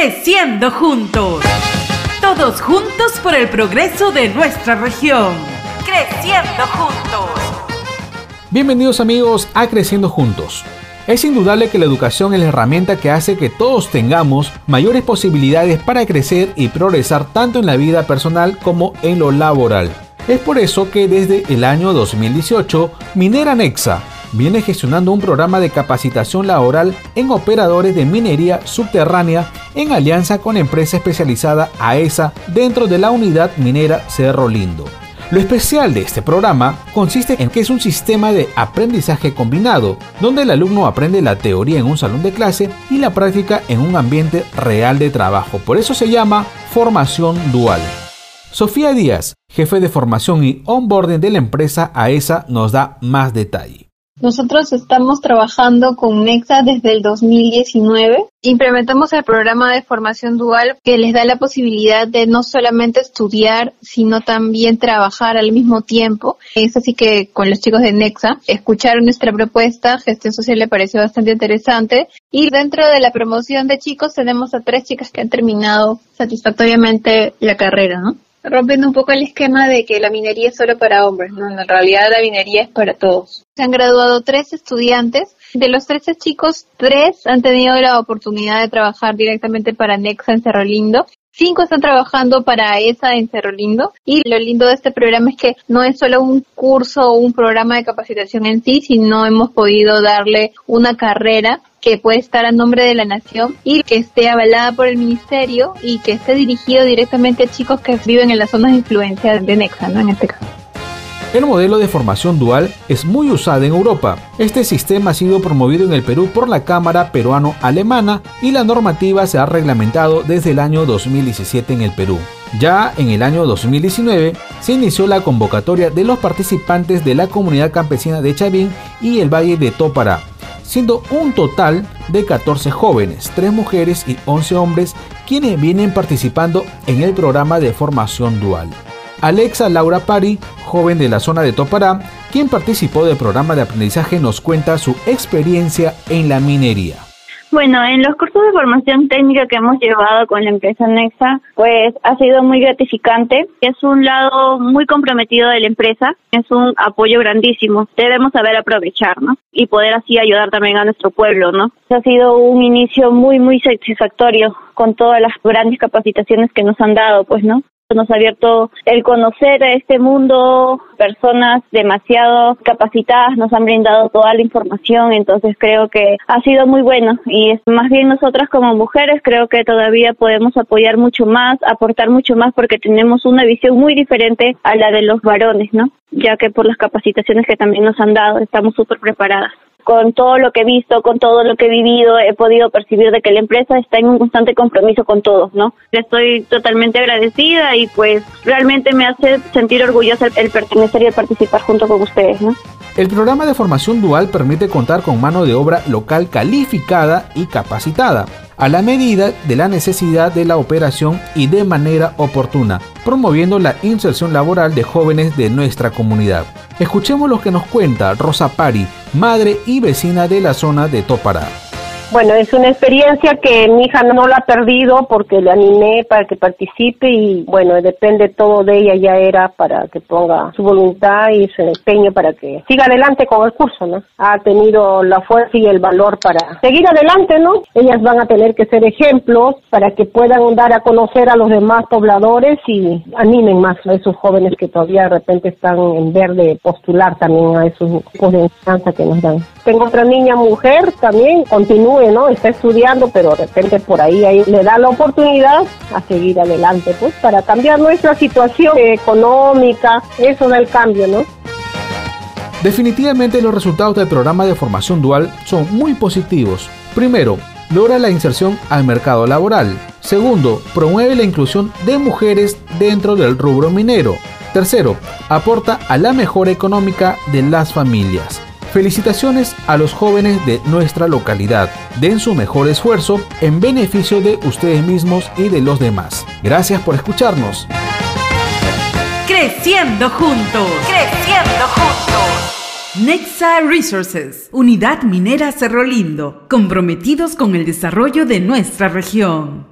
Creciendo juntos. Todos juntos por el progreso de nuestra región. Creciendo juntos. Bienvenidos amigos a Creciendo juntos. Es indudable que la educación es la herramienta que hace que todos tengamos mayores posibilidades para crecer y progresar tanto en la vida personal como en lo laboral. Es por eso que desde el año 2018, Minera Nexa viene gestionando un programa de capacitación laboral en operadores de minería subterránea en alianza con empresa especializada AESA dentro de la unidad minera Cerro Lindo. Lo especial de este programa consiste en que es un sistema de aprendizaje combinado, donde el alumno aprende la teoría en un salón de clase y la práctica en un ambiente real de trabajo. Por eso se llama formación dual. Sofía Díaz, jefe de formación y onboarding de la empresa AESA, nos da más detalle. Nosotros estamos trabajando con Nexa desde el 2019. Implementamos el programa de formación dual que les da la posibilidad de no solamente estudiar, sino también trabajar al mismo tiempo. Es así que con los chicos de Nexa escucharon nuestra propuesta, gestión social le pareció bastante interesante y dentro de la promoción de chicos tenemos a tres chicas que han terminado satisfactoriamente la carrera, ¿no? Rompiendo un poco el esquema de que la minería es solo para hombres, ¿no? En realidad la minería es para todos. Se han graduado tres estudiantes. De los 13 chicos, tres han tenido la oportunidad de trabajar directamente para Nexa en Cerro Lindo. Cinco están trabajando para ESA en Cerro Lindo y lo lindo de este programa es que no es solo un curso o un programa de capacitación en sí, sino hemos podido darle una carrera que puede estar a nombre de la nación y que esté avalada por el ministerio y que esté dirigido directamente a chicos que viven en las zonas de influencia de Nexa, ¿no? En este caso. El modelo de formación dual es muy usado en Europa. Este sistema ha sido promovido en el Perú por la Cámara Peruano-Alemana y la normativa se ha reglamentado desde el año 2017 en el Perú. Ya en el año 2019 se inició la convocatoria de los participantes de la comunidad campesina de Chavín y el Valle de Tópara, siendo un total de 14 jóvenes, 3 mujeres y 11 hombres quienes vienen participando en el programa de formación dual. Alexa Laura Pari, joven de la zona de Topará, quien participó del programa de aprendizaje, nos cuenta su experiencia en la minería. Bueno, en los cursos de formación técnica que hemos llevado con la empresa Nexa, pues ha sido muy gratificante. Es un lado muy comprometido de la empresa, es un apoyo grandísimo. Debemos saber aprovechar, ¿no? Y poder así ayudar también a nuestro pueblo, ¿no? Ha sido un inicio muy, muy satisfactorio con todas las grandes capacitaciones que nos han dado, pues, ¿no? Nos ha abierto el conocer a este mundo, personas demasiado capacitadas nos han brindado toda la información, entonces creo que ha sido muy bueno y más bien nosotras como mujeres creo que todavía podemos apoyar mucho más, aportar mucho más porque tenemos una visión muy diferente a la de los varones, ¿no? Ya que por las capacitaciones que también nos han dado estamos súper preparadas con todo lo que he visto, con todo lo que he vivido, he podido percibir de que la empresa está en un constante compromiso con todos, ¿no? Estoy totalmente agradecida y pues realmente me hace sentir orgullosa el pertenecer y el participar junto con ustedes, ¿no? El programa de formación dual permite contar con mano de obra local calificada y capacitada a la medida de la necesidad de la operación y de manera oportuna, promoviendo la inserción laboral de jóvenes de nuestra comunidad. Escuchemos lo que nos cuenta Rosa Pari, madre y vecina de la zona de Topará. Bueno, es una experiencia que mi hija no la ha perdido porque le animé para que participe y bueno, depende todo de ella, ya era para que ponga su voluntad y su empeño para que siga adelante con el curso, ¿no? Ha tenido la fuerza y el valor para seguir adelante, ¿no? Ellas van a tener que ser ejemplos para que puedan dar a conocer a los demás pobladores y animen más a esos jóvenes que todavía de repente están en verde postular también a esos grupos de enseñanza que nos dan. Tengo otra niña mujer también, continúa ¿no? Está estudiando, pero de repente por ahí, ahí le da la oportunidad a seguir adelante, pues, para cambiar nuestra situación económica, eso da el cambio, ¿no? Definitivamente los resultados del programa de formación dual son muy positivos. Primero, logra la inserción al mercado laboral. Segundo, promueve la inclusión de mujeres dentro del rubro minero. Tercero, aporta a la mejora económica de las familias. Felicitaciones a los jóvenes de nuestra localidad. Den su mejor esfuerzo en beneficio de ustedes mismos y de los demás. Gracias por escucharnos. Creciendo juntos. Creciendo juntos. Nexa Resources, Unidad Minera Cerro Lindo, comprometidos con el desarrollo de nuestra región.